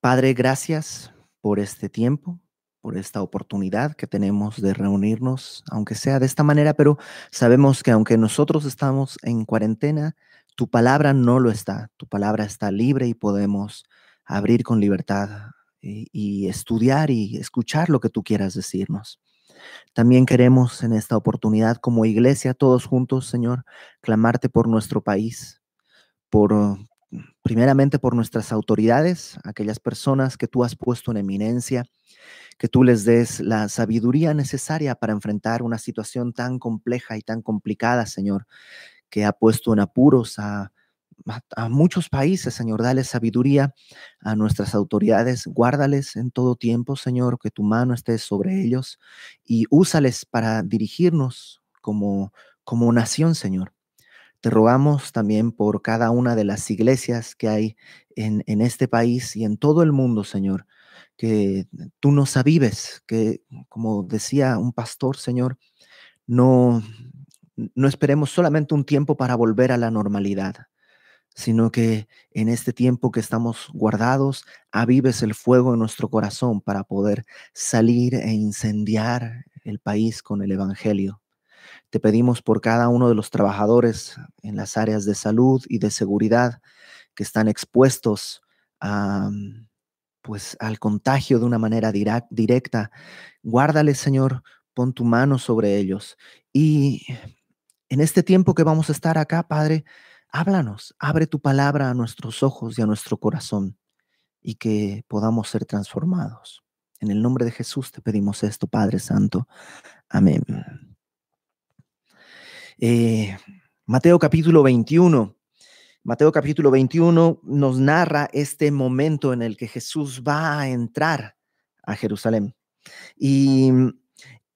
Padre, gracias por este tiempo, por esta oportunidad que tenemos de reunirnos, aunque sea de esta manera, pero sabemos que aunque nosotros estamos en cuarentena, tu palabra no lo está. Tu palabra está libre y podemos abrir con libertad y, estudiar y escuchar lo que tú quieras decirnos. También queremos en esta oportunidad como iglesia, todos juntos, Señor, clamarte por nuestro país, por primeramente por nuestras autoridades, aquellas personas que tú has puesto en eminencia, que tú les des la sabiduría necesaria para enfrentar una situación tan compleja y tan complicada, Señor, que ha puesto en apuros a, a, muchos países, Señor. Dale sabiduría a nuestras autoridades, guárdales en todo tiempo, Señor, que tu mano esté sobre ellos y úsales para dirigirnos como, como nación, Señor. Te rogamos también por cada una de las iglesias que hay en, en, este país y en todo el mundo, Señor, que tú nos avives, que como decía un pastor, Señor, no, no esperemos solamente un tiempo para volver a la normalidad, sino que en este tiempo que estamos guardados, avives el fuego en nuestro corazón para poder salir e incendiar el país con el Evangelio. Te pedimos por cada uno de los trabajadores en las áreas de salud y de seguridad que están expuestos a, pues, al contagio de una manera directa. Guárdales, Señor, pon tu mano sobre ellos. Y en este tiempo que vamos a estar acá, Padre, háblanos, abre tu palabra a nuestros ojos y a nuestro corazón y que podamos ser transformados. En el nombre de Jesús te pedimos esto, Padre Santo. Amén. Eh, Mateo capítulo 21. Mateo capítulo 21 nos narra este momento en el que Jesús va a entrar a Jerusalén. Y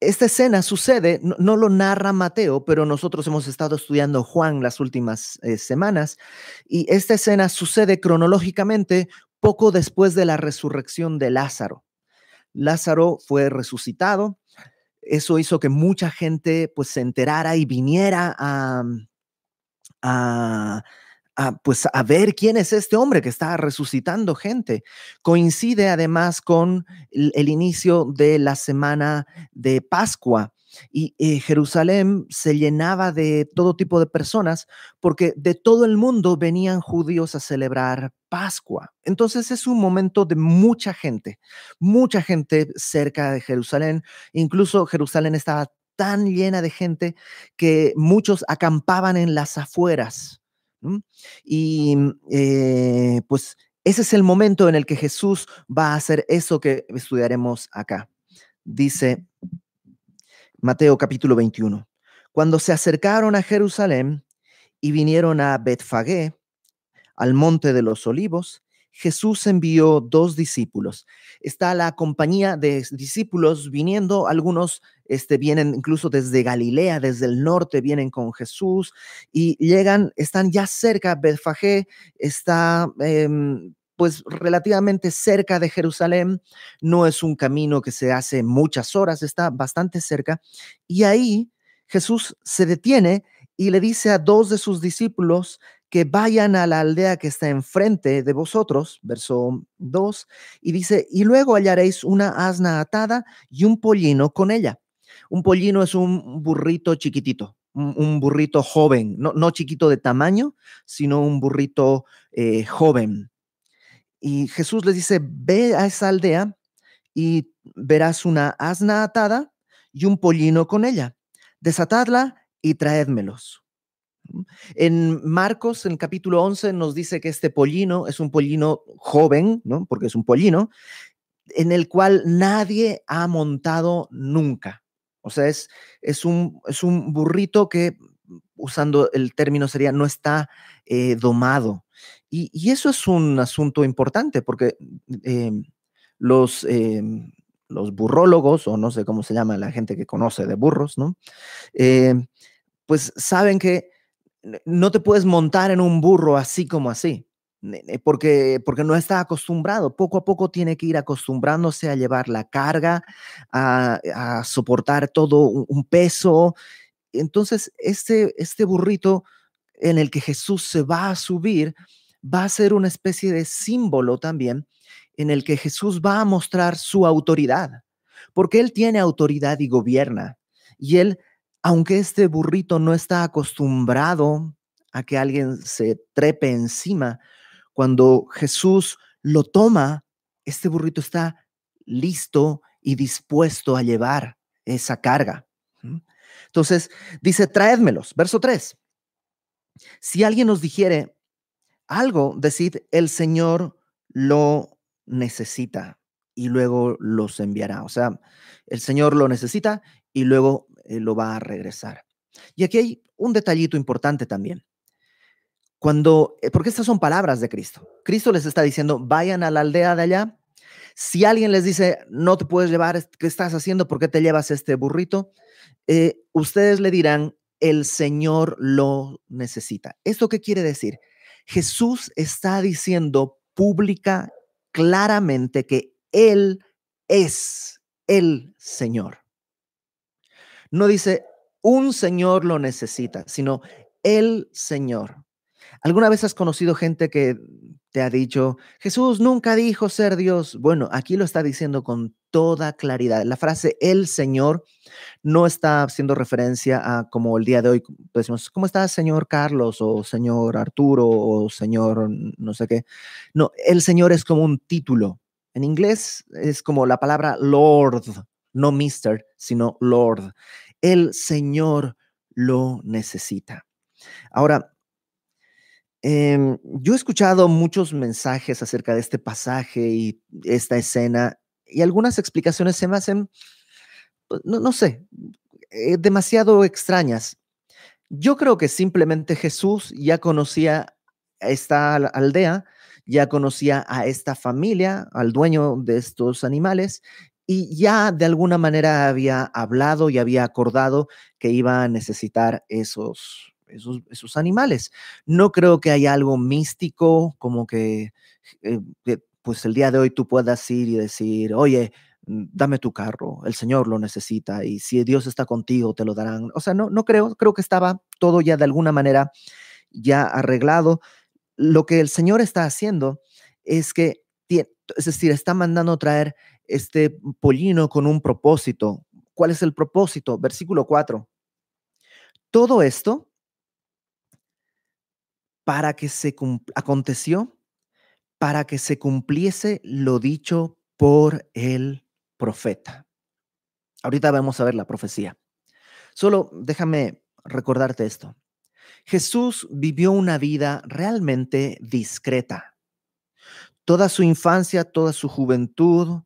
esta escena sucede, no, lo narra Mateo, pero nosotros hemos estado estudiando Juan las últimas eh, semanas, y esta escena sucede cronológicamente poco después de la resurrección de Lázaro. Lázaro fue resucitado eso hizo que mucha gente pues se enterara y viniera a, pues a ver quién es este hombre que está resucitando gente. Coincide además con el inicio de la semana de Pascua y eh, Jerusalén se llenaba de todo tipo de personas porque de todo el mundo venían judíos a celebrar Pascua. Entonces es un momento de mucha gente, mucha gente cerca de Jerusalén. Incluso Jerusalén estaba tan llena de gente que muchos acampaban en las afueras. Y eh, pues ese es el momento en el que Jesús va a hacer eso que estudiaremos acá. Dice Mateo capítulo 21. Cuando se acercaron a Jerusalén y vinieron a Betfagé, al monte de los olivos, Jesús envió dos discípulos. Está la compañía de discípulos viniendo, algunos este, vienen incluso desde Galilea, desde el norte, vienen con Jesús y llegan, están ya cerca, Betfagé está em, pues relativamente cerca de Jerusalén, no es un camino que se hace muchas horas, está bastante cerca. Y ahí Jesús se detiene y le dice a dos de sus discípulos que vayan a la aldea que está enfrente de vosotros, verso 2, y dice, y luego hallaréis una asna atada y un pollino con ella. Un pollino es un burrito chiquitito, un, burrito joven, no, no, chiquito de tamaño, sino un burrito eh, joven. Y Jesús les dice, ve a esa aldea y verás una asna atada y un pollino con ella. Desatadla y traédmelos. En Marcos, en capítulo 11, nos dice que este pollino es un pollino joven, ¿no? Porque es un pollino, en el cual nadie ha montado nunca. O sea, es, es, un, es un burrito que, usando el término sería, no está eh, domado. Y, eso es un asunto importante porque em, los, em, los burrólogos, o no sé cómo se llama la gente que conoce de burros, ¿no? Em, pues saben que no te puedes montar en un burro así como así, porque, porque no está acostumbrado. Poco a poco tiene que ir acostumbrándose a llevar la carga, a, soportar todo un, peso. Entonces, este, este burrito en el que Jesús se va a subir, va a ser una especie de símbolo también en el que Jesús va a mostrar su autoridad, porque Él tiene autoridad y gobierna. Y Él, aunque este burrito no está acostumbrado a que alguien se trepe encima, cuando Jesús lo toma, este burrito está listo y dispuesto a llevar esa carga. Entonces dice, traédmelos. Verso 3. Si alguien nos dijere algo, decid, el Señor lo necesita y luego los enviará. O sea, el Señor lo necesita y luego eh, lo va a regresar. Y aquí hay un detallito importante también. Cuando, eh, porque estas son palabras de Cristo. Cristo les está diciendo, vayan a la aldea de allá. Si alguien les dice, no te puedes llevar, ¿qué estás haciendo? ¿Por qué te llevas este burrito? Eh, ustedes le dirán, el Señor lo necesita. ¿Esto qué quiere decir? Jesús está diciendo pública, claramente que Él es el Señor. No dice, un Señor lo necesita, sino el Señor. ¿Alguna vez has conocido gente que te ha dicho, Jesús nunca dijo ser Dios? Bueno, aquí lo está diciendo con toda claridad. La frase el Señor no está haciendo referencia a como el día de hoy decimos, ¿cómo está señor Carlos o señor Arturo o señor no sé qué? No, el Señor es como un título. En inglés es como la palabra Lord, no Mister, sino Lord. El Señor lo necesita. Ahora, em, yo he escuchado muchos mensajes acerca de este pasaje y esta escena y algunas explicaciones se me hacen, pues, no, sé, eh, demasiado extrañas. Yo creo que simplemente Jesús ya conocía esta aldea, ya conocía a esta familia, al dueño de estos animales, y ya de alguna manera había hablado y había acordado que iba a necesitar esos, esos, esos animales. No creo que haya algo místico como que, eh, pues el día de hoy tú puedas ir y decir, oye, mm, dame tu carro, el Señor lo necesita y si Dios está contigo te lo darán. O sea, no, no creo, creo que estaba todo ya de alguna manera ya arreglado. Lo que el Señor está haciendo es que, es decir, está mandando traer este pollino con un propósito. ¿Cuál es el propósito? Versículo 4. Todo esto para que se aconteció para que se cumpliese lo dicho por el profeta. Ahorita vamos a ver la profecía. Solo déjame recordarte esto. Jesús vivió una vida realmente discreta. Toda su infancia, toda su juventud,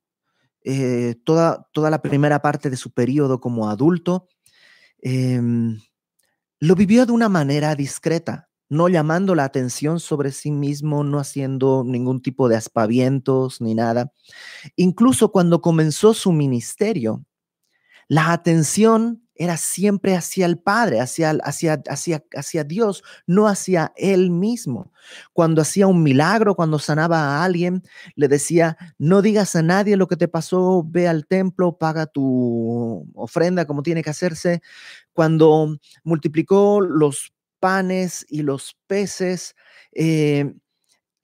eh, toda, toda la primera parte de su periodo como adulto, em, lo vivió de una manera discreta no llamando la atención sobre sí mismo, no haciendo ningún tipo de aspavientos ni nada. Incluso cuando comenzó su ministerio, la atención era siempre hacia el Padre, hacia, hacia, hacia, hacia Dios, no hacia Él mismo. Cuando hacía un milagro, cuando sanaba a alguien, le decía, no digas a nadie lo que te pasó, ve al templo, paga tu ofrenda como tiene que hacerse. Cuando multiplicó los panes y los peces. Eh,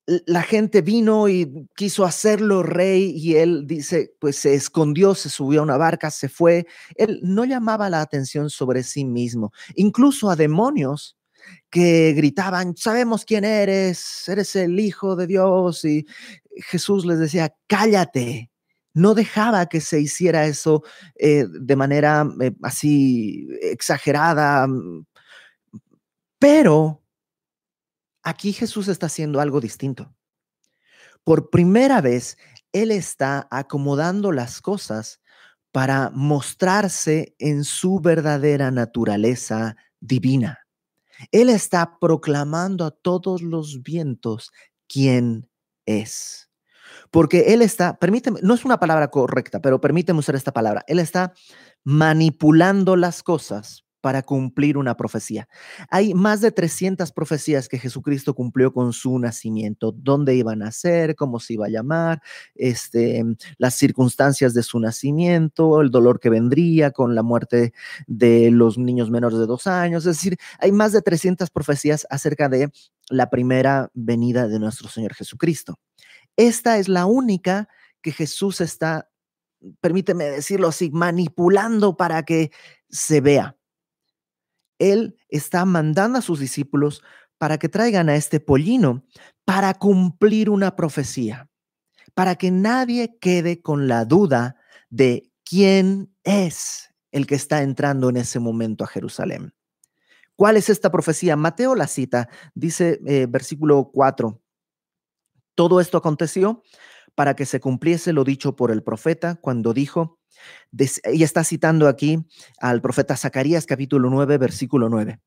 la gente vino y quiso hacerlo rey y él dice, pues se escondió, se subió a una barca, se fue. Él no llamaba la atención sobre sí mismo, incluso a demonios que gritaban, sabemos quién eres, eres el Hijo de Dios. Y Jesús les decía, cállate. No dejaba que se hiciera eso eh, de manera eh, así exagerada, pero aquí Jesús está haciendo algo distinto. Por primera vez, Él está acomodando las cosas para mostrarse en su verdadera naturaleza divina. Él está proclamando a todos los vientos quién es. Porque Él está, permíteme, no es una palabra correcta, pero permíteme usar esta palabra. Él está manipulando las cosas para cumplir una profecía. Hay más de 300 profecías que Jesucristo cumplió con su nacimiento, dónde iba a nacer, cómo se iba a llamar, este, las circunstancias de su nacimiento, el dolor que vendría con la muerte de los niños menores de dos años. Es decir, hay más de 300 profecías acerca de la primera venida de nuestro Señor Jesucristo. esta es la única que Jesús está, permíteme decirlo así, manipulando para que se vea. Él está mandando a sus discípulos para que traigan a este pollino para cumplir una profecía, para que nadie quede con la duda de quién es el que está entrando en ese momento a Jerusalén. ¿Cuál es esta profecía? Mateo la cita, dice eh, versículo 4. Todo esto aconteció para que se cumpliese lo dicho por el profeta cuando dijo, y está citando aquí al profeta Zacarías capítulo 9, versículo 9.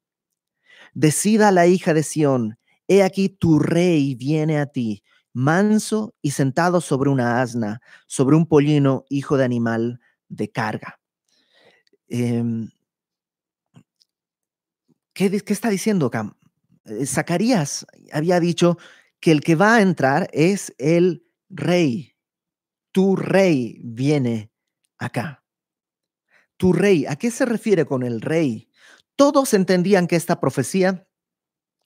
Decida la hija de Sión, he aquí tu rey viene a ti, manso y sentado sobre una asna, sobre un pollino, hijo de animal de carga. Em, ¿qué, ¿qué, está diciendo acá? Eh, Zacarías había dicho que el que va a entrar es el rey. Tu rey viene acá. Tu rey, ¿a qué se refiere con el rey? Todos entendían que esta profecía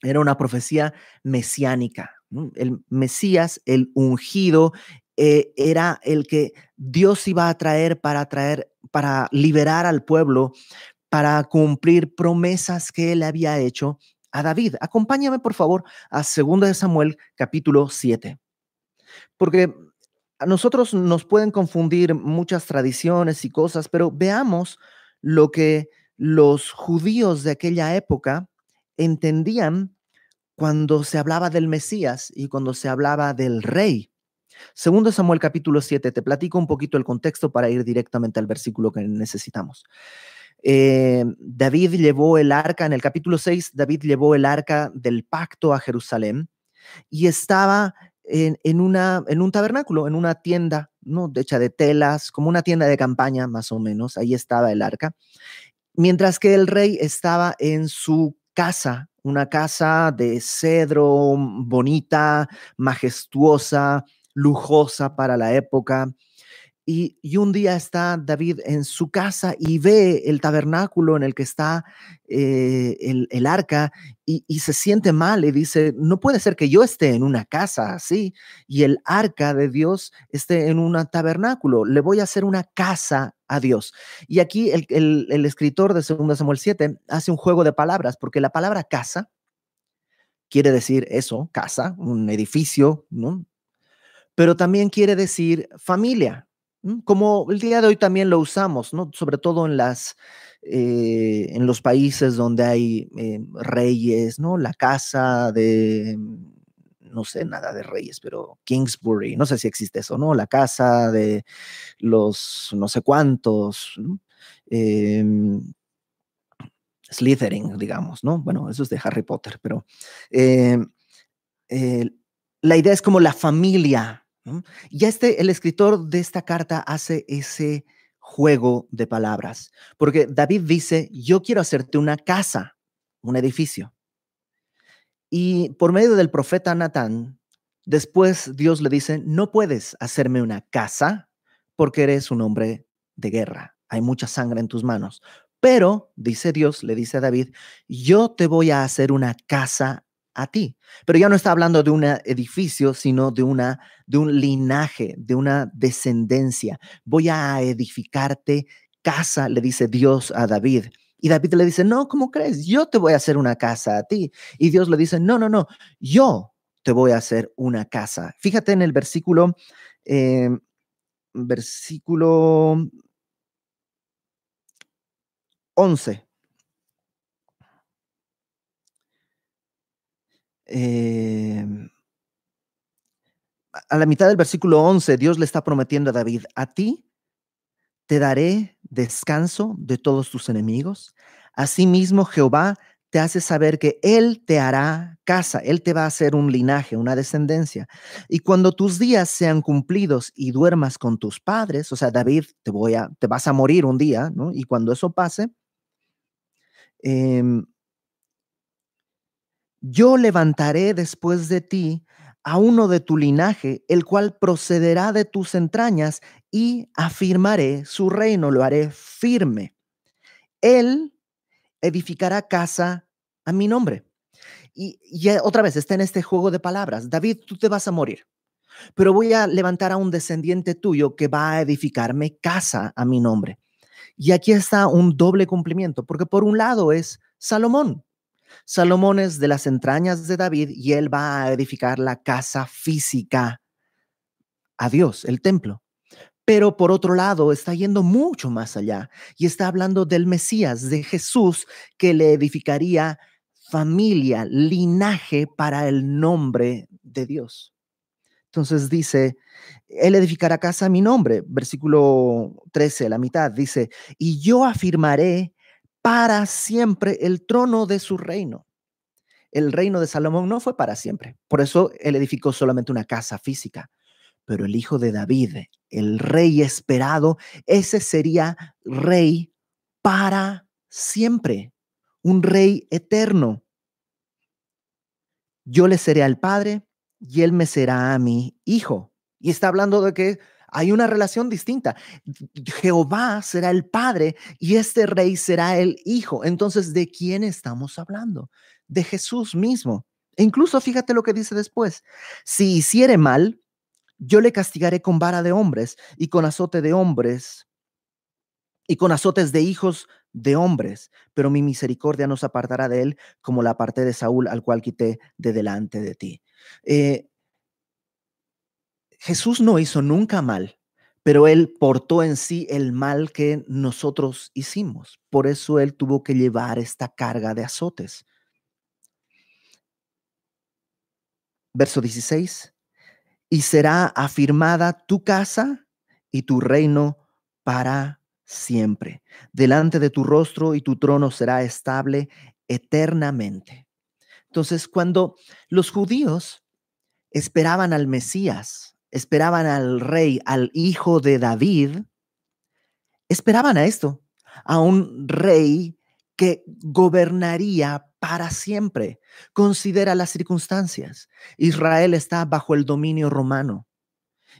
era una profecía mesiánica. El Mesías, el ungido, eh, era el que Dios iba a traer para traer, para liberar al pueblo, para cumplir promesas que él había hecho a David. Acompáñame, por favor, a 2 Samuel capítulo 7. Porque nosotros nos pueden confundir muchas tradiciones y cosas, pero veamos lo que los judíos de aquella época entendían cuando se hablaba del Mesías y cuando se hablaba del rey. Segundo Samuel capítulo 7, te platico un poquito el contexto para ir directamente al versículo que necesitamos. Eh, David llevó el arca, en el capítulo 6, David llevó el arca del pacto a Jerusalén y estaba en, una, en un tabernáculo, en una tienda, ¿no? hecha de telas, como una tienda de campaña más o menos, ahí estaba el arca, mientras que el rey estaba en su casa, una casa de cedro, bonita, majestuosa, lujosa para la época, y, un día está David en su casa y ve el tabernáculo en el que está eh, el, arca y, se siente mal y dice, no puede ser que yo esté en una casa así y el arca de Dios esté en un tabernáculo. Le voy a hacer una casa a Dios. Y aquí el, el escritor de 2 Samuel 7 hace un juego de palabras porque la palabra casa quiere decir eso, casa, un edificio, ¿no? Pero también quiere decir familia como el día de hoy también lo usamos, ¿no? Sobre todo en las eh, en los países donde hay eh, reyes, ¿no? La casa de no sé nada de reyes, pero Kingsbury, no sé si existe eso, ¿no? La casa de los no sé cuántos, em, Slytherin, digamos, ¿no? Bueno, eso es de Harry Potter, pero em, la idea es como la familia, y este, el escritor de esta carta hace ese juego de palabras, porque David dice, yo quiero hacerte una casa, un edificio. Y por medio del profeta Natán, después Dios le dice, no puedes hacerme una casa porque eres un hombre de guerra, hay mucha sangre en tus manos. Pero, dice Dios, le dice a David, yo te voy a hacer una casa a ti. Pero ya no está hablando de un edificio, sino de, una, de un linaje, de una descendencia. Voy a edificarte casa, le dice Dios a David. Y David le dice, no, ¿cómo crees? Yo te voy a hacer una casa a ti. Y Dios le dice, no, no, no, yo te voy a hacer una casa. Fíjate en el versículo, eh, versículo 11. Em, a la mitad del versículo 11, Dios le está prometiendo a David, a ti te daré descanso de todos tus enemigos. Asimismo, Jehová te hace saber que Él te hará casa, Él te va a hacer un linaje, una descendencia. Y cuando tus días sean cumplidos y duermas con tus padres, o sea, David, te, voy a, te vas a morir un día, ¿no? Y cuando eso pase, eh, yo levantaré después de ti a uno de tu linaje, el cual procederá de tus entrañas, y afirmaré su reino, lo haré firme. Él edificará casa a mi nombre. Y, otra vez está en este juego de palabras. David, tú te vas a morir. pero voy a levantar a un descendiente tuyo que va a edificarme casa a mi nombre. Y aquí está un doble cumplimiento, porque por un lado es Salomón. Salomón es de las entrañas de David y él va a edificar la casa física a Dios, el templo. Pero por otro lado, está yendo mucho más allá y está hablando del Mesías, de Jesús, que le edificaría familia, linaje para el nombre de Dios. Entonces dice, Él edificará casa a mi nombre, versículo 13, la mitad, dice, y yo afirmaré para siempre el trono de su reino. El reino de Salomón no fue para siempre, por eso Él edificó solamente una casa física, pero el hijo de David, el rey esperado, ese sería rey para siempre, un rey eterno. Yo le seré al Padre y él me será a mi hijo. Y está hablando de que hay una relación distinta. Jehová será el padre y este rey será el hijo. Entonces, ¿de quién estamos hablando? De Jesús mismo. E incluso fíjate lo que dice después. Si hiciere mal, yo le castigaré con vara de hombres y con azote de hombres y con azotes de hijos de hombres, pero mi misericordia no se apartará de él como la parte de Saúl, al cual quité de delante de ti. Eh, Jesús no hizo nunca mal, pero él portó en sí el mal que nosotros hicimos. Por eso él tuvo que llevar esta carga de azotes. Verso 16. Y será afirmada tu casa y tu reino para siempre. Delante de tu rostro y tu trono será estable eternamente. Entonces, cuando los judíos esperaban al Mesías, esperaban al rey, al hijo de David, esperaban a esto, a un rey que gobernaría para siempre. Considera las circunstancias. Israel está bajo el dominio romano.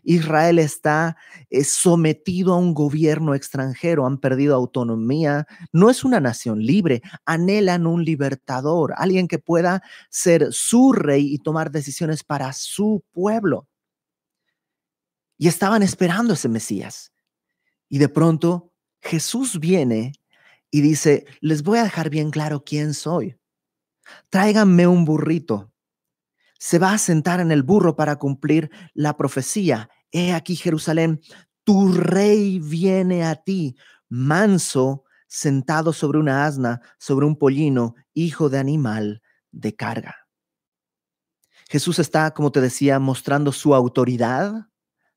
Israel está eh, sometido a un gobierno extranjero, han perdido autonomía, no es una nación libre, anhelan un libertador, alguien que pueda ser su rey y tomar decisiones para su pueblo. Y estaban esperando ese Mesías. Y de pronto Jesús viene y dice, les voy a dejar bien claro quién soy. Tráiganme un burrito se va a sentar en el burro para cumplir la profecía. He aquí Jerusalén, tu rey viene a ti, manso, sentado sobre una asna, sobre un pollino, hijo de animal de carga. Jesús está, como te decía, mostrando su autoridad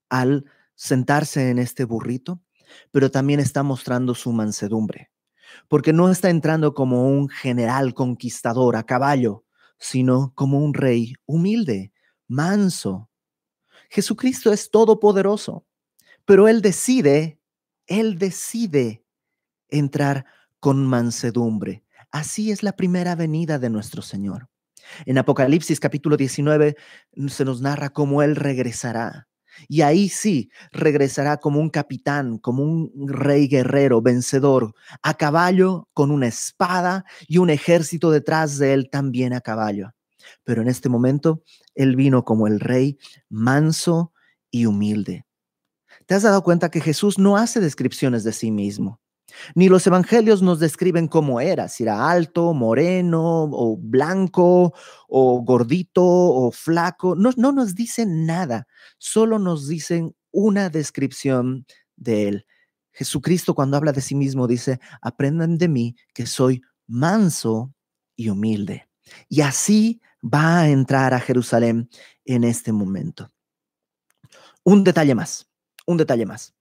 al sentarse en este burrito, pero también está mostrando su mansedumbre, porque no está entrando como un general conquistador a caballo, sino como un rey humilde, manso. Jesucristo es todopoderoso, pero Él decide, Él decide entrar con mansedumbre. Así es la primera venida de nuestro Señor. En Apocalipsis capítulo 19 se nos narra cómo Él regresará y ahí sí, regresará como un capitán, como un rey guerrero, vencedor, a caballo, con una espada y un ejército detrás de él también a caballo. Pero en este momento, él vino como el rey manso y humilde. ¿Te has dado cuenta que Jesús no hace descripciones de sí mismo? Ni los evangelios nos describen cómo era, si era alto, moreno, o blanco, o gordito, o flaco. No, no nos dicen nada, solo nos dicen una descripción de él. Jesucristo cuando habla de sí mismo dice, aprendan de mí que soy manso y humilde. Y así va a entrar a Jerusalén en este momento. Un detalle más, un detalle más.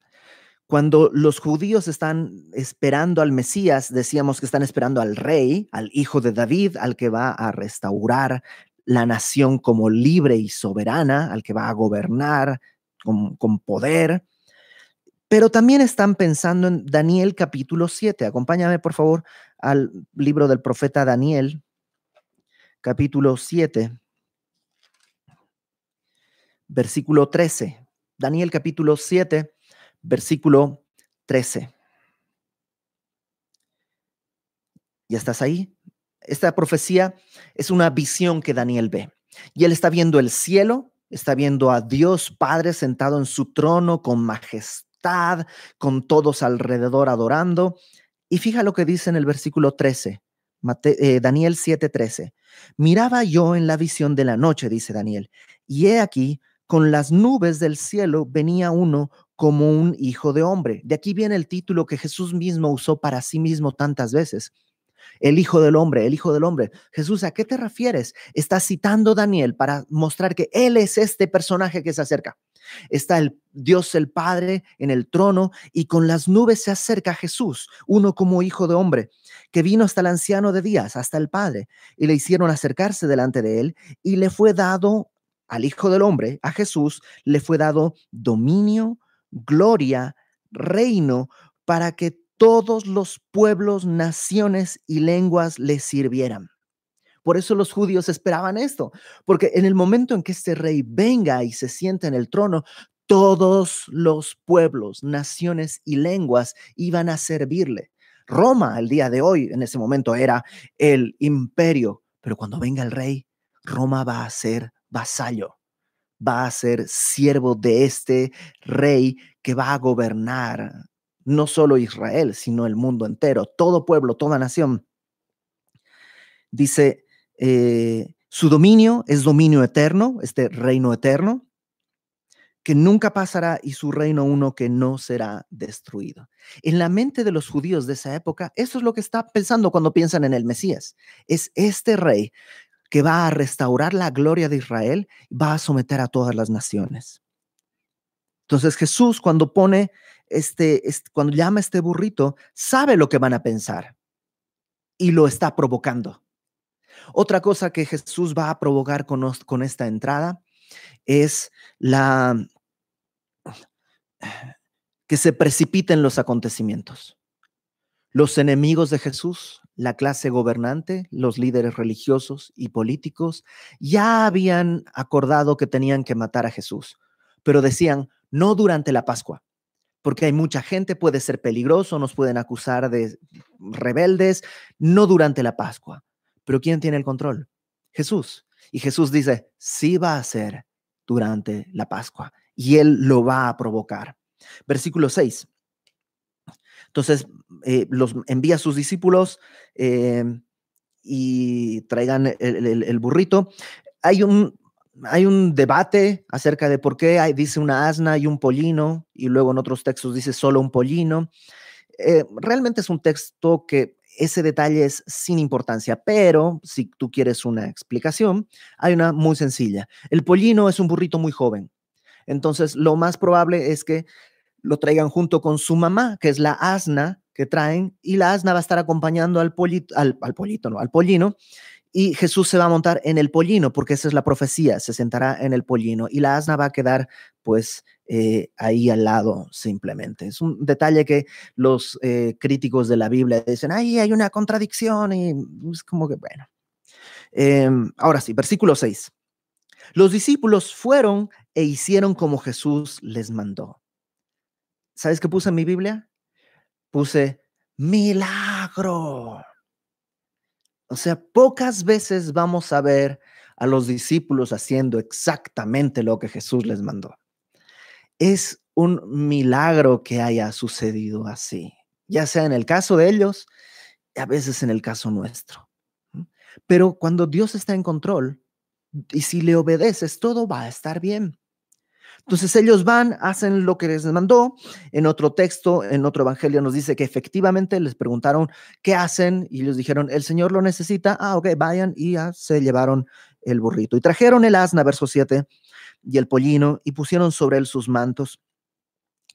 Cuando los judíos están esperando al Mesías, decíamos que están esperando al rey, al hijo de David, al que va a restaurar la nación como libre y soberana, al que va a gobernar con, con poder. Pero también están pensando en Daniel capítulo 7. Acompáñame, por favor, al libro del profeta Daniel, capítulo 7, versículo 13. Daniel capítulo 7, versículo 13. ¿Ya estás ahí? Esta profecía es una visión que Daniel ve. Y él está viendo el cielo, está viendo a Dios Padre sentado en su trono con majestad, con todos alrededor adorando. Y fija lo que dice en el versículo 13, eh, Daniel 7:13. Miraba yo en la visión de la noche, dice Daniel, y he aquí, con las nubes del cielo venía uno como un hijo de hombre. De aquí viene el título que Jesús mismo usó para sí mismo tantas veces. El Hijo del Hombre, el Hijo del Hombre. Jesús, ¿a qué te refieres? Está citando Daniel para mostrar que Él es este personaje que se acerca. Está el Dios el Padre en el trono y con las nubes se acerca Jesús, uno como Hijo de Hombre, que vino hasta el anciano de días, hasta el Padre, y le hicieron acercarse delante de Él y le fue dado al Hijo del Hombre, a Jesús, le fue dado dominio, gloria, reino, para que todos los pueblos, naciones y lenguas le sirvieran. Por eso los judíos esperaban esto, porque en el momento en que este rey venga y se sienta en el trono, todos los pueblos, naciones y lenguas iban a servirle. Roma, el día de hoy, en ese momento era el imperio, pero cuando venga el rey, Roma va a ser vasallo, va a ser siervo de este rey que va a gobernar no solo Israel, sino el mundo entero, todo pueblo, toda nación. Dice, eh, su dominio es dominio eterno, este reino eterno, que nunca pasará y su reino uno que no será destruido. En la mente de los judíos de esa época, eso es lo que está pensando cuando piensan en el Mesías. Es este rey que va a restaurar la gloria de Israel, va a someter a todas las naciones. Entonces Jesús cuando pone este, cuando llama a este burrito, sabe lo que van a pensar y lo está provocando. Otra cosa que Jesús va a provocar con, con esta entrada es la que se precipiten los acontecimientos. Los enemigos de Jesús, la clase gobernante, los líderes religiosos y políticos, ya habían acordado que tenían que matar a Jesús, pero decían, no durante la Pascua, porque hay mucha gente, puede ser peligroso, nos pueden acusar de rebeldes, no durante la Pascua. Pero ¿quién tiene el control? Jesús. Y Jesús dice, sí va a ser durante la Pascua y él lo va a provocar. Versículo 6. Entonces, eh, los envía a sus discípulos eh, y traigan el burrito. Hay un, hay un debate acerca de por qué hay, dice una asna y un pollino, y luego en otros textos dice solo un pollino. Eh, realmente es un texto que ese detalle es sin importancia, pero si tú quieres una explicación, hay una muy sencilla. El pollino es un burrito muy joven, entonces lo más probable es que lo traigan junto con su mamá, que es la asna que traen, y la asna va a estar acompañando al, pollito, al, pollito, no, al pollino, y Jesús se va a montar en el pollino, porque esa es la profecía, se sentará en el pollino y la asna va a quedar pues eh, ahí al lado simplemente. Es un detalle que los eh, críticos de la Biblia dicen, ahí hay una contradicción y es como que bueno. Em, ahora sí, versículo 6. Los discípulos fueron e hicieron como Jesús les mandó. ¿Sabes qué puse en mi Biblia? Puse milagro. O sea, pocas veces vamos a ver a los discípulos haciendo exactamente lo que Jesús les mandó. Es un milagro que haya sucedido así, ya sea en el caso de ellos a veces en el caso nuestro. Pero cuando Dios está en control y si le obedeces, todo va a estar bien. Entonces ellos van, hacen lo que les mandó. En otro texto, en otro evangelio nos dice que efectivamente les preguntaron qué hacen y les dijeron, el Señor lo necesita. Ah, ok, vayan y ya se llevaron el burrito. Y trajeron el asna, verso 7, y el pollino y pusieron sobre él sus mantos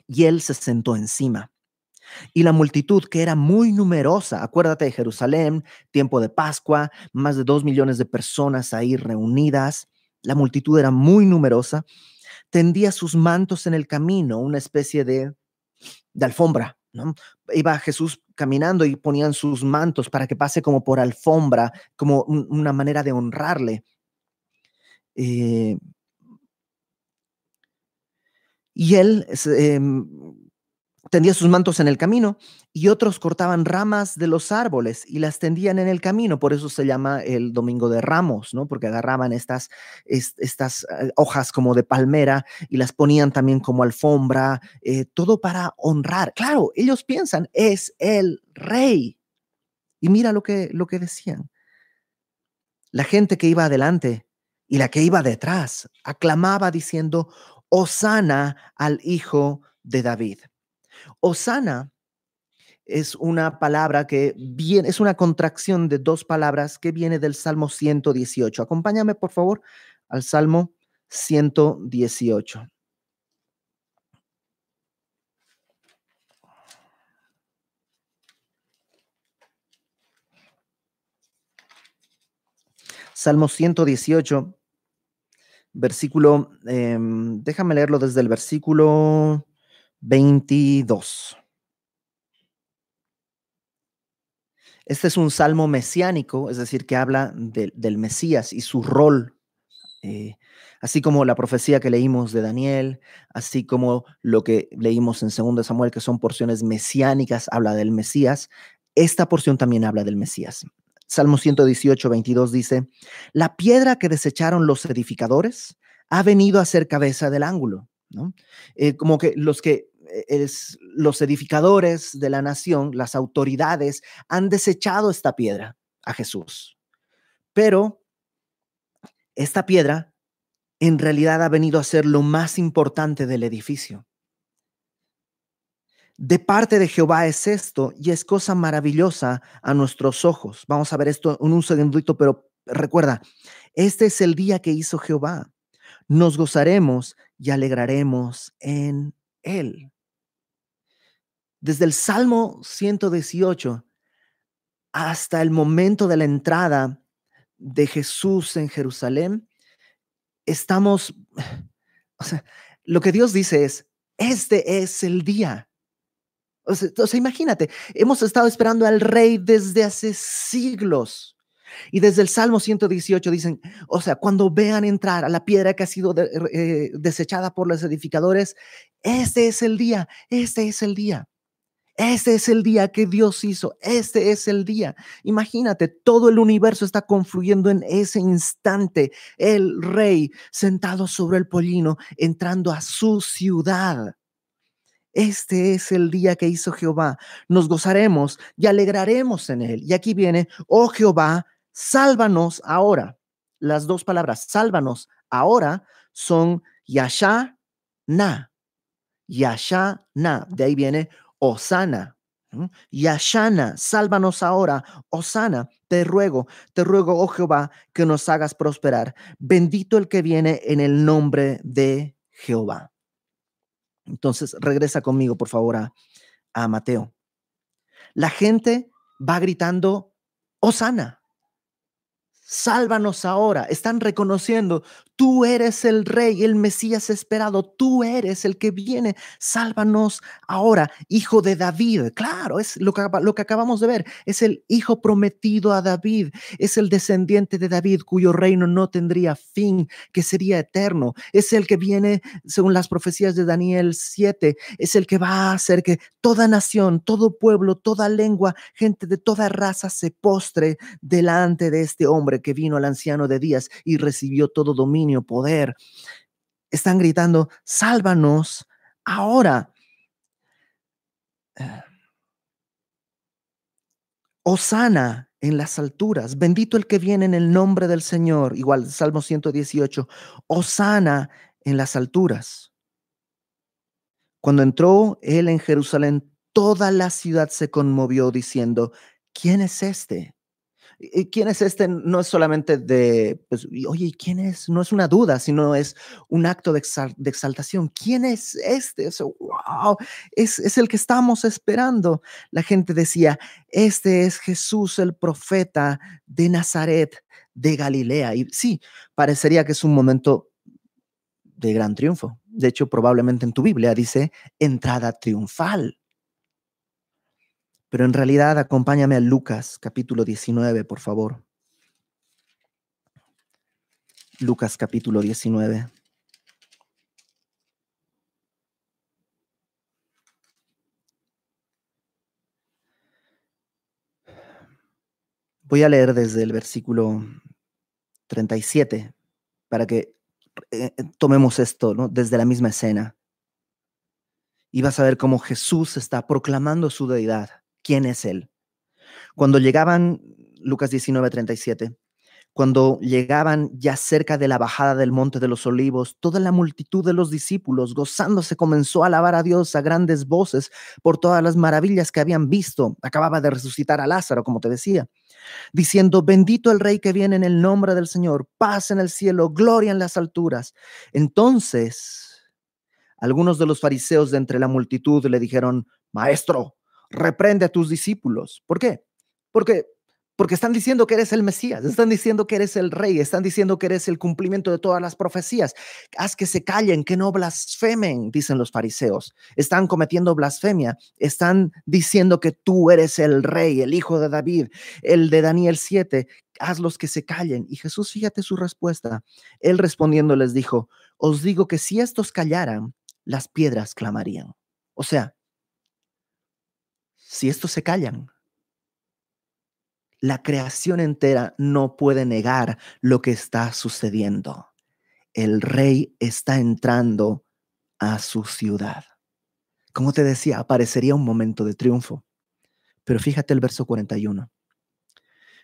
y él se sentó encima. Y la multitud, que era muy numerosa, acuérdate de Jerusalén, tiempo de Pascua, más de dos millones de personas ahí reunidas, la multitud era muy numerosa tendía sus mantos en el camino, una especie de, de alfombra. ¿no? Iba Jesús caminando y ponían sus mantos para que pase como por alfombra, como una manera de honrarle. Eh, y él em, tendía sus mantos en el camino y otros cortaban ramas de los árboles y las tendían en el camino. Por eso se llama el Domingo de Ramos, ¿no? Porque agarraban estas, estas eh, hojas como de palmera y las ponían también como alfombra, eh, todo para honrar. Claro, ellos piensan, es el rey. Y mira lo que, lo que decían. La gente que iba adelante y la que iba detrás aclamaba diciendo, Osana al hijo de David. Osana es una palabra que viene, es una contracción de dos palabras que viene del Salmo 118. Acompáñame, por favor, al Salmo 118. Salmo 118, versículo, em, déjame leerlo desde el versículo 22. Este es un salmo mesiánico, es decir, que habla del Mesías y su rol, eh, así como la profecía que leímos de Daniel, así como lo que leímos en 2 Samuel, que son porciones mesiánicas, habla del Mesías. Esta porción también habla del Mesías. Salmo 118, 22 dice, la piedra que desecharon los edificadores ha venido a ser cabeza del ángulo. Eh, como que los que eh, es, los edificadores de la nación, las autoridades, han desechado esta piedra a Jesús. Pero esta piedra en realidad ha venido a ser lo más importante del edificio. De parte de Jehová es esto y es cosa maravillosa a nuestros ojos. Vamos a ver esto en un segundito, pero recuerda, este es el día que hizo Jehová nos gozaremos y alegraremos en Él. Desde el Salmo 118 hasta el momento de la entrada de Jesús en Jerusalén, estamos, o sea, lo que Dios dice es, este es el día. O sea, o sea, imagínate, hemos estado esperando al rey desde hace siglos. Y desde el Salmo 118 dicen, o sea, cuando vean entrar a la piedra que ha sido eh, desechada por los edificadores, este es el día, este es el día. Este es el día que Dios hizo, este es el día. Imagínate, todo el universo está confluyendo en ese instante. El rey sentado sobre el pollino, entrando a su ciudad. Este es el día que hizo Jehová. Nos gozaremos y alegraremos en él. Y aquí viene, oh Jehová, sálvanos ahora. Las dos palabras, sálvanos ahora, son yasha na. Yasha na. De ahí viene Osana. Yashana, sálvanos ahora. Osana, te ruego, te ruego, oh Jehová, que nos hagas prosperar. Bendito el que viene en el nombre de Jehová. Entonces, regresa conmigo, por favor, a, a Mateo. La gente va gritando, Osana. Sálvanos ahora. Están reconociendo, tú eres el rey, el Mesías esperado, tú eres el que viene. Sálvanos ahora, hijo de David. Claro, es lo que, lo que acabamos de ver. Es el hijo prometido a David. Es el descendiente de David cuyo reino no tendría fin, que sería eterno. Es el que viene, según las profecías de Daniel 7, es el que va a hacer que toda nación, todo pueblo, toda lengua, gente de toda raza se postre delante de este hombre que vino al anciano de días y recibió todo dominio, poder. Están gritando, sálvanos ahora. Osana en las alturas, bendito el que viene en el nombre del Señor, igual Salmo 118, Osana en las alturas. Cuando entró él en Jerusalén, toda la ciudad se conmovió diciendo, ¿quién es este? ¿Quién es este? No es solamente de, pues, oye, ¿quién es? No es una duda, sino es un acto de, exaltación. ¿Quién es este? wow, es el que estamos esperando. La gente decía, este es Jesús el profeta de Nazaret, de Galilea. Y sí, parecería que es un momento de gran triunfo. De hecho, probablemente en tu Biblia dice entrada triunfal. Pero en realidad acompáñame a Lucas capítulo 19, por favor. Lucas capítulo 19. Voy a leer desde el versículo 37 para que eh, eh, tomemos esto ¿no? desde la misma escena. Y vas a ver cómo Jesús está proclamando su deidad ¿Quién es Él? Cuando llegaban, Lucas 19, 37, cuando llegaban ya cerca de la bajada del monte de los olivos, toda la multitud de los discípulos, gozándose, comenzó a alabar a Dios a grandes voces por todas las maravillas que habían visto. Acababa de resucitar a Lázaro, como te decía, diciendo, bendito el rey que viene en el nombre del Señor, paz en el cielo, gloria en las alturas. Entonces, algunos de los fariseos de entre la multitud le dijeron, maestro, reprende a tus discípulos. ¿Por qué? Porque porque están diciendo que eres el Mesías, están diciendo que eres el rey, están diciendo que eres el cumplimiento de todas las profecías. Haz que se callen, que no blasfemen, dicen los fariseos. Están cometiendo blasfemia, están diciendo que tú eres el rey, el hijo de David, el de Daniel 7. Hazlos que se callen. Y Jesús, fíjate su respuesta. Él respondiendo les dijo, os digo que si estos callaran, las piedras clamarían. O sea, si estos se callan, la creación entera no puede negar lo que está sucediendo. El rey está entrando a su ciudad. Como te decía, aparecería un momento de triunfo. Pero fíjate el verso 41.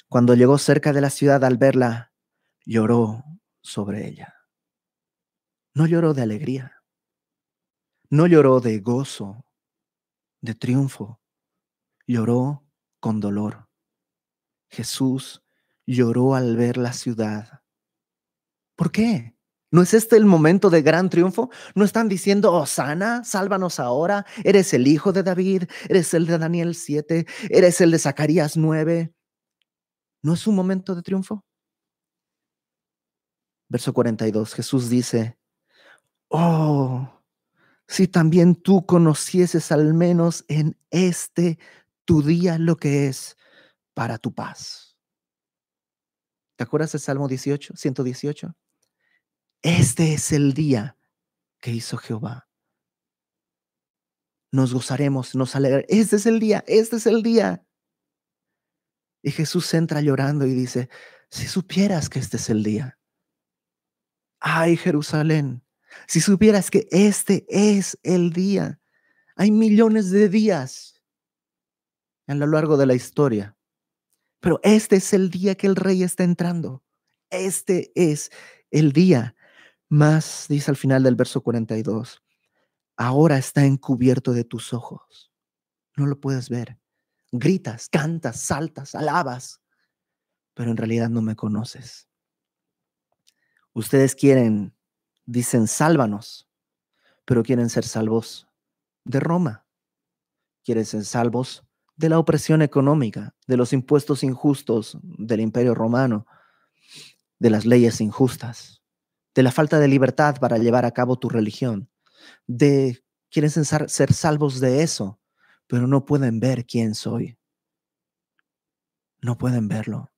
Cuando llegó cerca de la ciudad al verla, lloró sobre ella. No lloró de alegría. No lloró de gozo, de triunfo. Lloró con dolor Jesús lloró al ver la ciudad. ¿Por qué? ¿No es este el momento de gran triunfo? ¿No están diciendo, Osana, sálvanos ahora? Eres el hijo de David, eres el de Daniel 7, eres el de Zacarías 9. ¿No es un momento de triunfo? Verso 42, Jesús dice, oh, si también tú conocieses al menos en este tu día lo que es para tu paz. ¿Te acuerdas del Salmo 18, 118? Este es el día que hizo Jehová. Nos gozaremos, nos alegraremos. Este es el día, este es el día. Y Jesús entra llorando y dice, si supieras que este es el día. Ay, Jerusalén, si supieras que este es el día. Hay millones de días a lo largo de la historia. Pero este es el día que el rey está entrando. Este es el día. Más, dice al final del verso 42, ahora está encubierto de tus ojos. No lo puedes ver. Gritas, cantas, saltas, alabas, pero en realidad no me conoces. Ustedes quieren, dicen, sálvanos, pero quieren ser salvos de Roma. Quieren ser salvos de la opresión económica, de los impuestos injustos del imperio romano, de las leyes injustas, de la falta de libertad para llevar a cabo tu religión, de quieren ser salvos de eso, pero no pueden ver quién soy. No pueden verlo.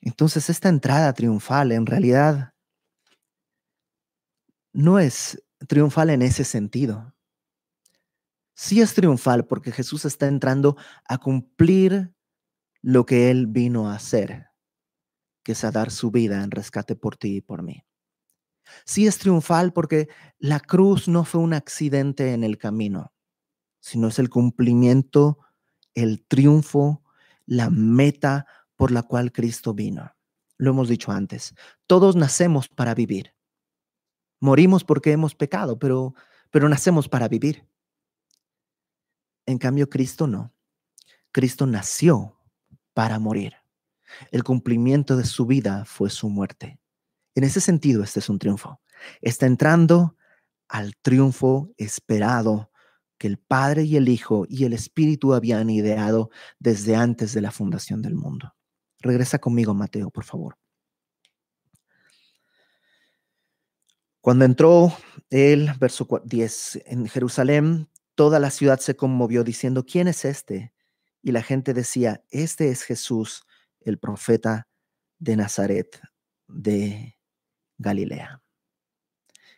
Entonces esta entrada triunfal en realidad no es triunfal en ese sentido sí es triunfal porque Jesús está entrando a cumplir lo que Él vino a hacer, que es a dar su vida en rescate por ti y por mí. Sí es triunfal porque la cruz no fue un accidente en el camino, sino es el cumplimiento, el triunfo, la meta por la cual Cristo vino. Lo hemos dicho antes, todos nacemos para vivir. Morimos porque hemos pecado, pero, pero nacemos para vivir. En cambio, Cristo no. Cristo nació para morir. El cumplimiento de su vida fue su muerte. En ese sentido, este es un triunfo. Está entrando al triunfo esperado que el Padre y el Hijo y el Espíritu habían ideado desde antes de la fundación del mundo. Regresa conmigo, Mateo, por favor. Cuando entró el verso 10 en Jerusalén, Toda la ciudad se conmovió diciendo, ¿quién es este? Y la gente decía, este es Jesús, el profeta de Nazaret de Galilea.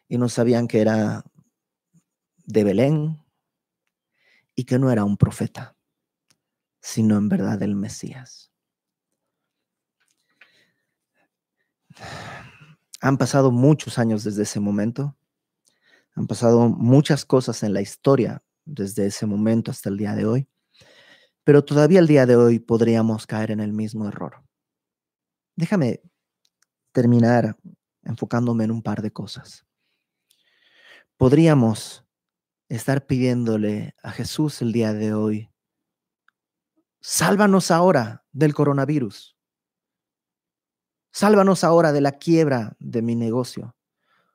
Y no sabían que era de Belén y que no era un profeta. sino en verdad el Mesías. Han pasado muchos años desde ese momento. Han pasado muchas cosas en la historia desde ese momento hasta el día de hoy. Pero todavía el día de hoy podríamos caer en el mismo error. Déjame terminar enfocándome en un par de cosas. Podríamos estar pidiéndole a Jesús el día de hoy, sálvanos ahora del coronavirus. Sálvanos ahora de la quiebra de mi negocio.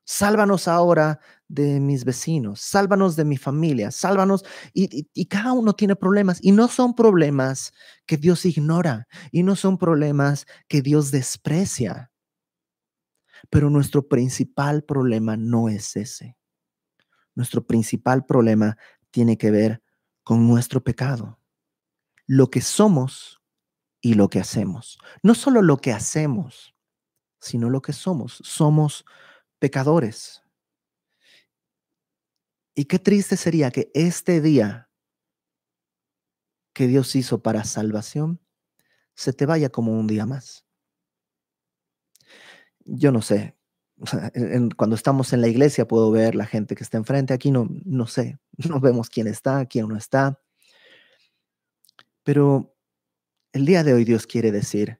Sálvanos ahora de mis vecinos. Sálvanos de mi familia. Sálvanos. Y, y, cada uno tiene problemas. Y no son problemas que Dios ignora. Y no son problemas que Dios desprecia. Pero nuestro principal problema no es ese. Nuestro principal problema tiene que ver con nuestro pecado. Lo que somos y lo que hacemos. No solo lo que hacemos, sino lo que somos. Somos pecadores. Y qué triste sería que este día que Dios hizo para salvación se te vaya como un día más. Yo no sé, cuando estamos en la iglesia puedo ver la gente que está enfrente, aquí no, no sé, no vemos quién está, quién no está. Pero el día de hoy Dios quiere decir,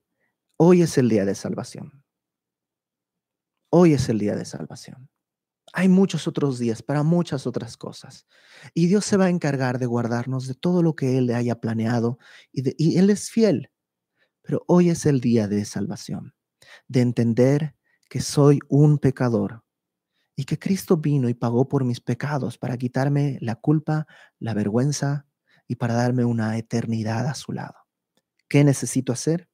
hoy es el día de salvación. Hoy es el día de salvación. Hay muchos otros días para muchas otras cosas. Y Dios se va a encargar de guardarnos de todo lo que Él le haya planeado y, y Él es fiel. Pero hoy es el día de salvación, de entender que soy un pecador y que Cristo vino y pagó por mis pecados para quitarme la culpa, la vergüenza y para darme una eternidad a su lado. ¿Qué necesito hacer?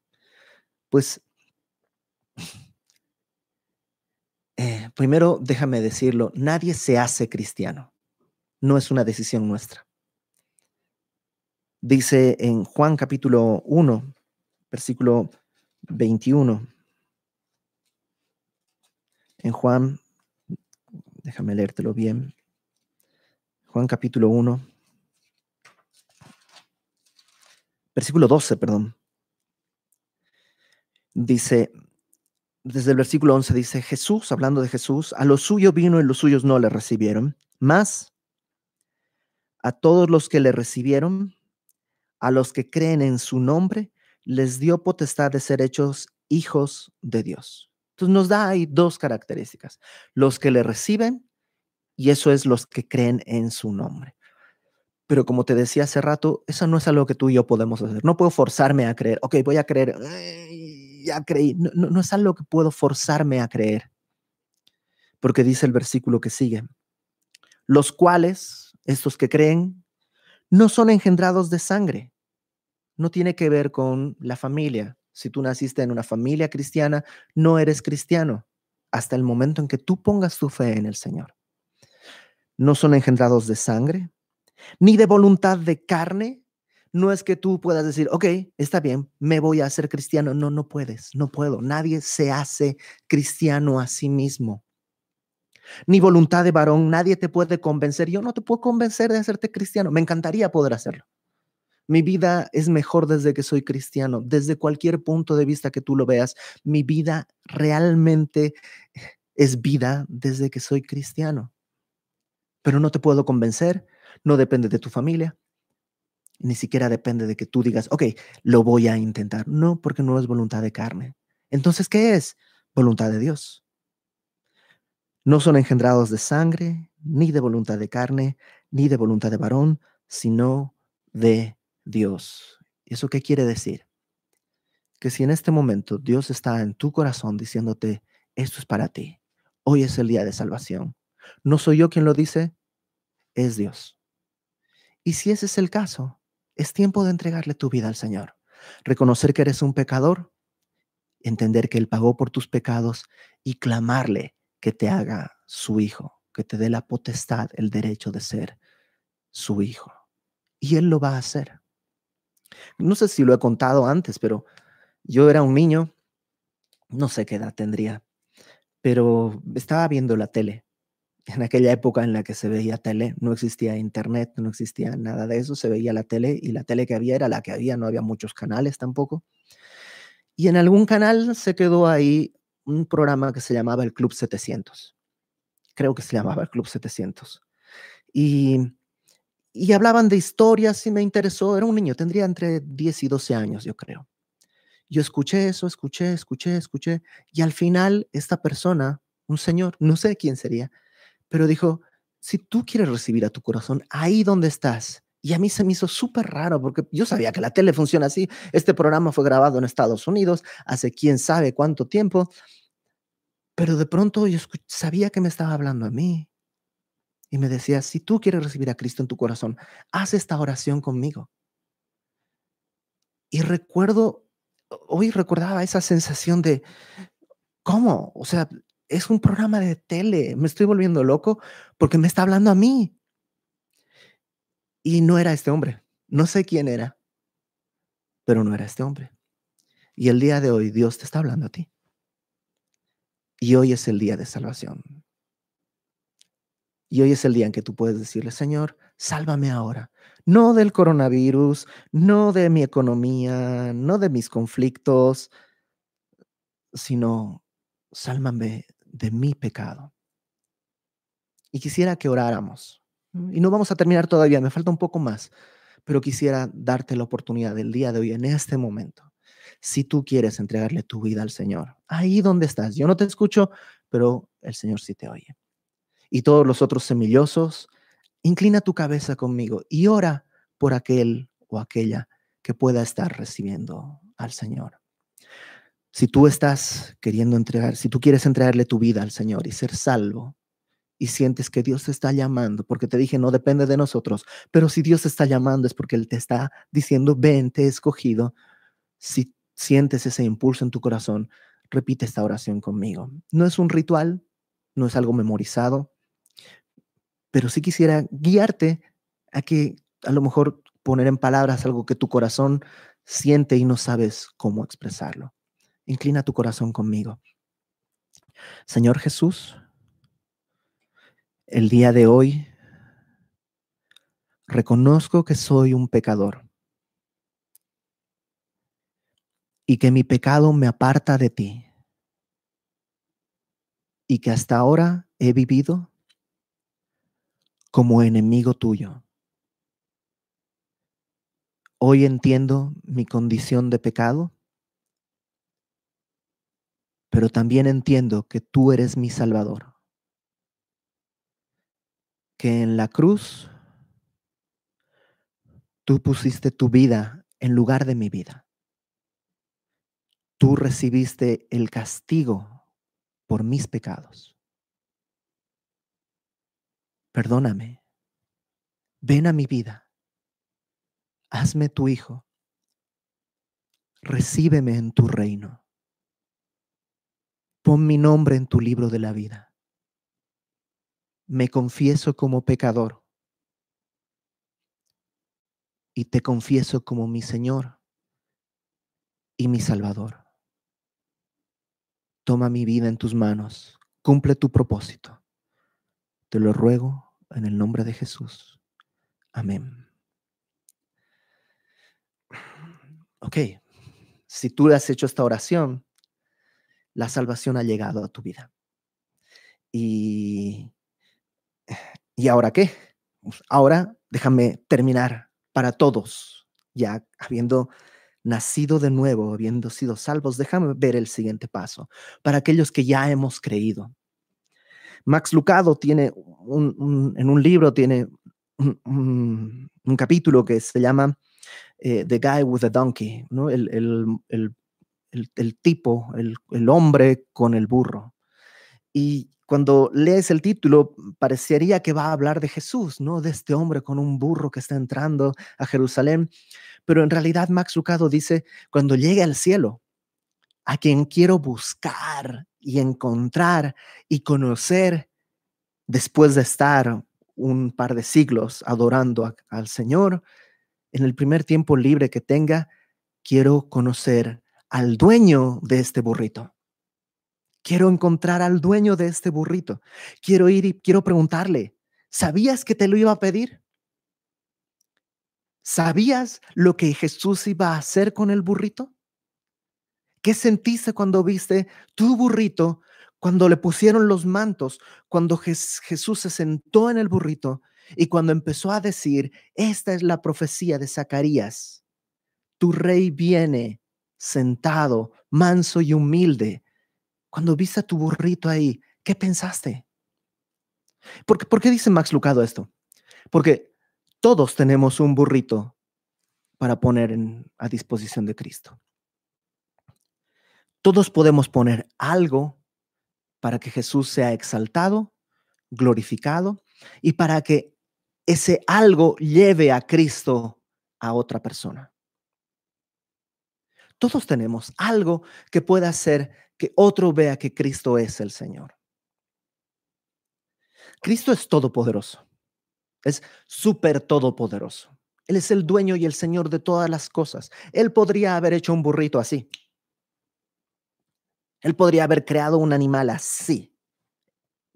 Pues eh, primero déjame decirlo, nadie se hace cristiano. No es una decisión nuestra. Dice en Juan capítulo 1, versículo 21. En Juan, déjame leértelo bien. Juan capítulo 1, versículo 12, perdón. Dice, desde el versículo 11 dice, Jesús, hablando de Jesús, a lo suyo vino y los suyos no le recibieron, más a todos los que le recibieron, a los que creen en su nombre, les dio potestad de ser hechos hijos de Dios. Entonces nos da ahí dos características, los que le reciben y eso es los que creen en su nombre. Pero como te decía hace rato, eso no es algo que tú y yo podemos hacer. No puedo forzarme a creer, ok, voy a creer, ya creí. No, es algo que puedo forzarme a creer. Porque dice el versículo que sigue, los cuales, estos que creen, no son engendrados de sangre. No tiene que ver con la familia, si tú naciste en una familia cristiana, no eres cristiano hasta el momento en que tú pongas tu fe en el Señor. No son engendrados de sangre, ni de voluntad de carne. No es que tú puedas decir, ok, está bien, me voy a hacer cristiano. No, no puedes, no puedo. Nadie se hace cristiano a sí mismo. Ni voluntad de varón, nadie te puede convencer. Yo no te puedo convencer de hacerte cristiano. Me encantaría poder hacerlo. Mi vida es mejor desde que soy cristiano, desde cualquier punto de vista que tú lo veas. Mi vida realmente es vida desde que soy cristiano. Pero no te puedo convencer, no depende de tu familia, ni siquiera depende de que tú digas, ok, lo voy a intentar. No, porque no es voluntad de carne. Entonces, ¿qué es? Voluntad de Dios. No son engendrados de sangre, ni de voluntad de carne, ni de voluntad de varón, sino de Dios. ¿Eso qué quiere decir? Que si en este momento Dios está en tu corazón diciéndote, esto es para ti, hoy es el día de salvación, no soy yo quien lo dice, es Dios. Y si ese es el caso, es tiempo de entregarle tu vida al Señor, reconocer que eres un pecador, entender que Él pagó por tus pecados y clamarle que te haga su hijo, que te dé la potestad, el derecho de ser su hijo. Y Él lo va a hacer. No sé si lo he contado antes, pero yo era un niño, no sé qué edad tendría, pero estaba viendo la tele en aquella época en la que se veía tele, no existía internet, no existía nada de eso, se veía la tele y la tele que había era la que había, no había muchos canales tampoco. Y en algún canal se quedó ahí un programa que se llamaba el Club 700. Creo que se llamaba el Club 700. Y, y hablaban de historias y me interesó. Era un niño, tendría entre 10 y 12 años, yo creo. Yo escuché eso, escuché, escuché, escuché. Y al final esta persona, un señor, no sé quién sería, pero dijo, si tú quieres recibir a tu corazón ahí donde estás, y a mí se me hizo súper raro porque yo sabía que la tele funciona así. Este programa fue grabado en Estados Unidos hace quién sabe cuánto tiempo, pero de pronto yo sabía que me estaba hablando a mí. Y me decía, si tú quieres recibir a Cristo en tu corazón, haz esta oración conmigo. Y recuerdo, hoy recordaba esa sensación de, ¿cómo? O sea, es un programa de tele, me estoy volviendo loco porque me está hablando a mí. Y no era este hombre, no sé quién era, pero no era este hombre. Y el día de hoy Dios te está hablando a ti. Y hoy es el día de salvación. Y hoy es el día en que tú puedes decirle, Señor, sálvame ahora. No del coronavirus, no de mi economía, no de mis conflictos, sino sálvame de mi pecado. Y quisiera que oráramos. Y no vamos a terminar todavía, me falta un poco más, pero quisiera darte la oportunidad del día de hoy, en este momento, si tú quieres entregarle tu vida al Señor, ahí donde estás. Yo no te escucho, pero el Señor sí te oye. Y todos los otros semillosos, inclina tu cabeza conmigo y ora por aquel o aquella que pueda estar recibiendo al Señor. Si tú estás queriendo entregar, si tú quieres entregarle tu vida al Señor y ser salvo, y sientes que Dios te está llamando, porque te dije, no depende de nosotros, pero si Dios te está llamando es porque Él te está diciendo, ven, te he escogido. Si sientes ese impulso en tu corazón, repite esta oración conmigo. No es un ritual, no es algo memorizado, pero sí quisiera guiarte a que a lo mejor poner en palabras algo que tu corazón siente y no sabes cómo expresarlo. Inclina tu corazón conmigo. Señor Jesús, el día de hoy reconozco que soy un pecador y que mi pecado me aparta de ti y que hasta ahora he vivido como enemigo tuyo. Hoy entiendo mi condición de pecado pero también entiendo que tú eres mi Salvador. Que en la cruz tú pusiste tu vida en lugar de mi vida. Tú recibiste el castigo por mis pecados. Perdóname. Ven a mi vida. Hazme tu hijo. Recíbeme en tu reino. Pon mi nombre en tu libro de la vida. Me confieso como pecador y te confieso como mi Señor y mi Salvador. Toma mi vida en tus manos, cumple tu propósito. Te lo ruego en el nombre de Jesús. Amén. Ok, si tú has hecho esta oración, la salvación ha llegado a tu vida. Y, ¿y ahora qué? Pues ahora déjame terminar para todos, ya habiendo nacido de nuevo, habiendo sido salvos, déjame ver el siguiente paso para aquellos que ya hemos creído. Max Lucado tiene un, en un libro, tiene un, capítulo que se llama eh, The Guy with the Donkey, ¿no? el, tipo, el, hombre con el burro. Y cuando lees el título, parecería que va a hablar de Jesús, ¿no? De este hombre con un burro que está entrando a Jerusalén. Pero en realidad Max Lucado dice, cuando llegue al cielo, a quien quiero buscar y encontrar y conocer después de estar un par de siglos adorando al Señor, en el primer tiempo libre que tenga, quiero conocer al dueño de este burrito. Quiero encontrar al dueño de este burrito. Quiero ir y quiero preguntarle, ¿sabías que te lo iba a pedir? ¿Sabías lo que Jesús iba a hacer con el burrito? ¿Qué sentiste cuando viste tu burrito, cuando le pusieron los mantos, cuando Jesús se sentó en el burrito y cuando empezó a decir, esta es la profecía de Zacarías, tu rey viene sentado, manso y humilde. Cuando viste a tu burrito ahí, ¿qué pensaste? ¿Por qué, ¿Por qué dice Max Lucado esto? Porque todos tenemos un burrito para poner a disposición de Cristo. Todos podemos poner algo para que Jesús sea exaltado, glorificado y para que ese algo lleve a Cristo a otra persona. Todos tenemos algo que pueda hacer que otro vea que Cristo es el Señor. Cristo es todopoderoso. Es súper todopoderoso. Él es el dueño y el Señor de todas las cosas. Él podría haber hecho un burrito así. Él podría haber creado un animal así.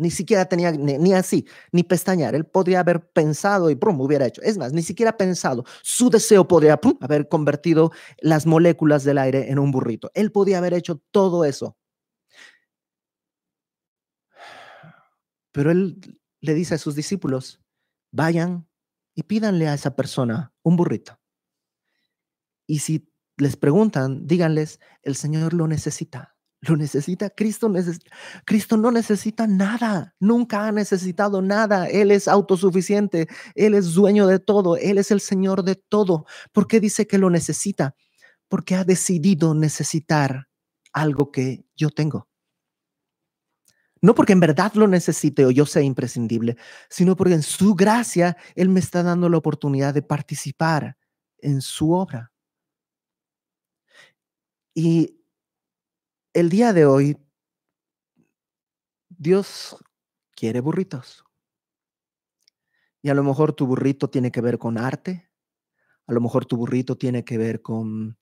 Ni siquiera tenía ni, así, ni pestañear. Él podría haber pensado y prum, hubiera hecho. Es más, ni siquiera pensado. Su deseo podría haber convertido las moléculas del aire en un burrito. Él podía haber hecho todo eso. Pero él le dice a sus discípulos, vayan y pídanle a esa persona un burrito. Y si les preguntan, díganles, el Señor lo necesita. Lo necesita. Cristo, Cristo no necesita nada. Nunca ha necesitado nada. Él es autosuficiente. Él es dueño de todo. Él es el Señor de todo. ¿Por qué dice que lo necesita? Porque ha decidido necesitar algo que yo tengo. No porque en verdad lo necesite o yo sea imprescindible, sino porque en su gracia Él me está dando la oportunidad de participar en su obra. Y el día de hoy, Dios quiere burritos. Y a lo mejor tu burrito tiene que ver con arte, a lo mejor tu burrito tiene que ver con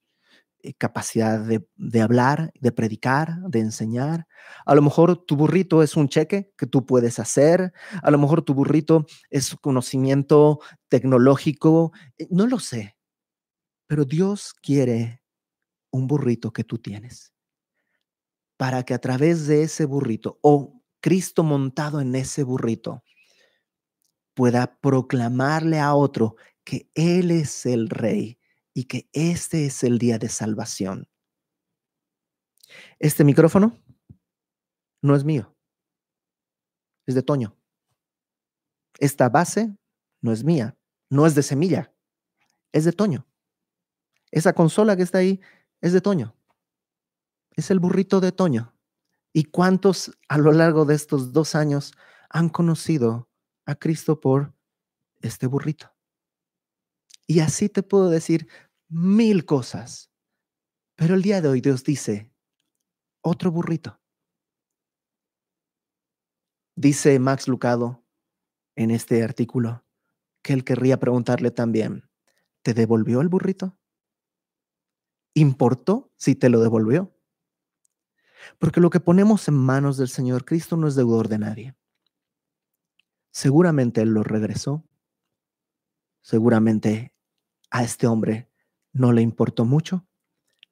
eh, capacidad de, hablar, de predicar, de enseñar. A lo mejor tu burrito es un cheque que tú puedes hacer. A lo mejor tu burrito es conocimiento tecnológico. Eh, no lo sé. Pero Dios quiere un burrito que tú tienes para que a través de ese burrito o Cristo montado en ese burrito pueda proclamarle a otro que Él es el rey y que este es el día de salvación. Este micrófono no es mío, es de Toño. Esta base no es mía, no es de semilla, es de Toño. Esa consola que está ahí es de Toño. Es el burrito de Toño. ¿Y cuántos a lo largo de estos dos años han conocido a Cristo por este burrito? Y así te puedo decir mil cosas. Pero el día de hoy Dios dice, otro burrito. Dice Max Lucado en este artículo que él querría preguntarle también, ¿te devolvió el burrito? ¿Importó si te lo devolvió? Porque lo que ponemos en manos del Señor Cristo no es deudor de nadie. Seguramente Él lo regresó. Seguramente a este hombre no le importó mucho,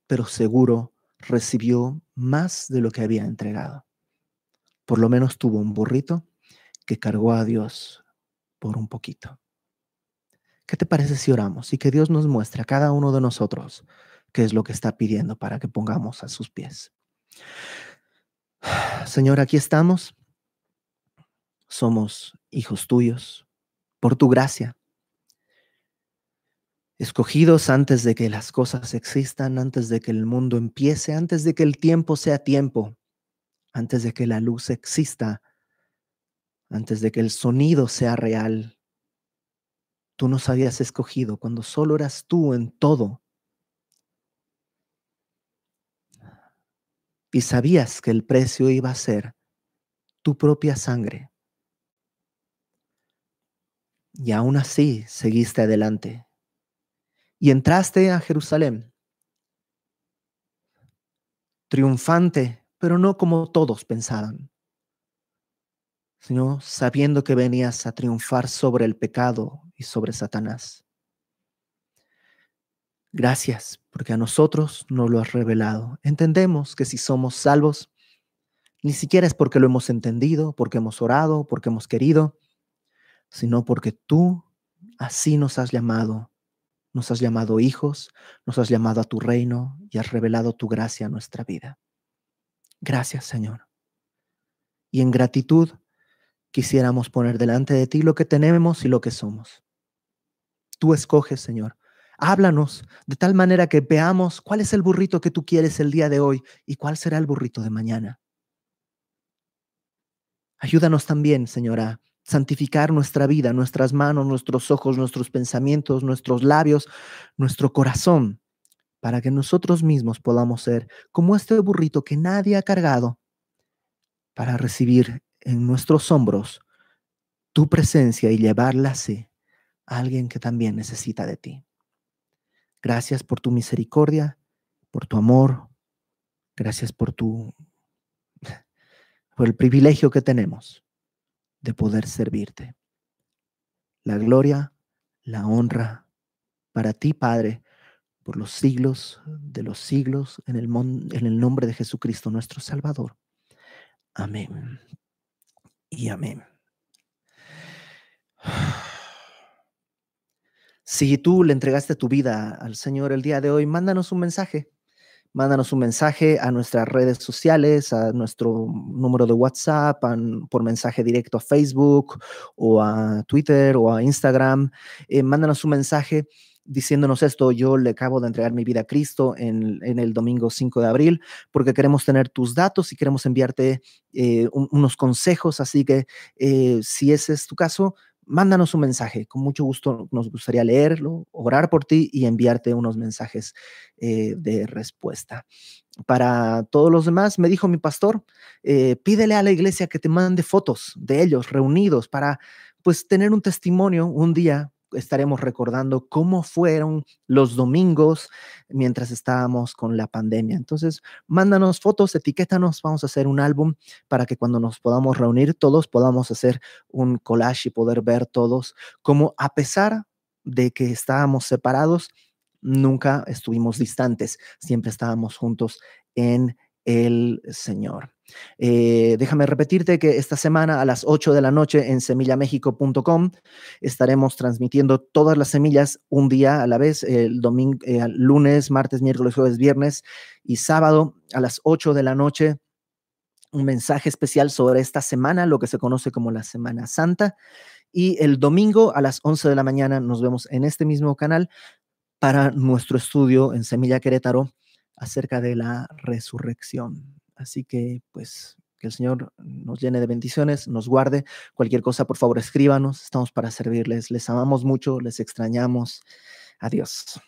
pero seguro recibió más de lo que había entregado. Por lo menos tuvo un burrito que cargó a Dios por un poquito. ¿Qué te parece si oramos y que Dios nos muestre a cada uno de nosotros qué es lo que está pidiendo para que pongamos a sus pies? Señor, aquí estamos. Somos hijos tuyos por tu gracia escogidos antes de que las cosas existan, antes de que el mundo empiece, antes de que el tiempo sea tiempo, antes de que la luz exista, antes de que el sonido sea real. Tú nos habías escogido cuando solo eras tú en todo. Y sabías que el precio iba a ser tu propia sangre. Y aún así seguiste adelante y entraste a Jerusalén, triunfante pero no como todos pensaban, sino sabiendo que venías a triunfar sobre el pecado y sobre Satanás. Gracias, porque a nosotros no lo has revelado. Entendemos que si somos salvos, ni siquiera es porque lo hemos entendido, porque hemos orado, porque hemos querido, sino porque tú así nos has llamado. Nos has llamado hijos, nos has llamado a tu reino y has revelado tu gracia a nuestra vida. Gracias, Señor. Y en gratitud quisiéramos poner delante de ti lo que tenemos y lo que somos. Tú escoges, Señor. Háblanos de tal manera que veamos cuál es el burrito que tú quieres el día de hoy y cuál será el burrito de mañana. Ayúdanos también, Señora, santificar nuestra vida, nuestras manos, nuestros ojos, nuestros pensamientos, nuestros labios, nuestro corazón, para que nosotros mismos podamos ser como este burrito que nadie ha cargado, para recibir en nuestros hombros tu presencia y llevarla así a alguien que también necesita de ti. Gracias por tu misericordia, por tu amor. Gracias por tu por el privilegio que tenemos de poder servirte. La gloria, la honra para ti, Padre, por los siglos de los siglos, en el, en el nombre de Jesucristo nuestro Salvador. Amén. Y amén. Si tú le entregaste tu vida al Señor el día de hoy, mándanos un mensaje mándanos un mensaje a nuestras redes sociales, a nuestro número de WhatsApp, por mensaje directo a Facebook o a Twitter o a Instagram. Eh, mándanos un mensaje diciéndonos esto, yo le acabo de entregar mi vida a Cristo en, el domingo 5 de abril, porque queremos tener tus datos y queremos enviarte eh, unos consejos, así que eh, si ese es tu caso, mándanos un mensaje. Con mucho gusto nos gustaría leerlo, orar por ti y enviarte unos mensajes eh, de respuesta. Para todos los demás, me dijo mi pastor, eh, pídele a la iglesia que te mande fotos de ellos reunidos para pues tener un testimonio un día estaremos recordando cómo fueron los domingos mientras estábamos con la pandemia. Entonces, mándanos fotos, etiquétanos, vamos a hacer un álbum para que cuando nos podamos reunir todos podamos hacer un collage y poder ver todos cómo a pesar de que estábamos separados, nunca estuvimos distantes, siempre estábamos juntos en el Señor. Eh, déjame repetirte que esta semana a las 8 de la noche en semillamexico.com estaremos transmitiendo todas las semillas un día a la vez, el domingo, eh, lunes, martes, miércoles, jueves, viernes y sábado a las 8 de la noche. Un mensaje especial sobre esta semana, lo que se conoce como la Semana Santa. Y el domingo a las 11 de la mañana nos vemos en este mismo canal para nuestro estudio en Semilla Querétaro acerca de la resurrección. Así que, pues, que el Señor nos llene de bendiciones, nos guarde. Cualquier cosa, por favor, escríbanos. Estamos para servirles. Les amamos mucho, les extrañamos. Adiós.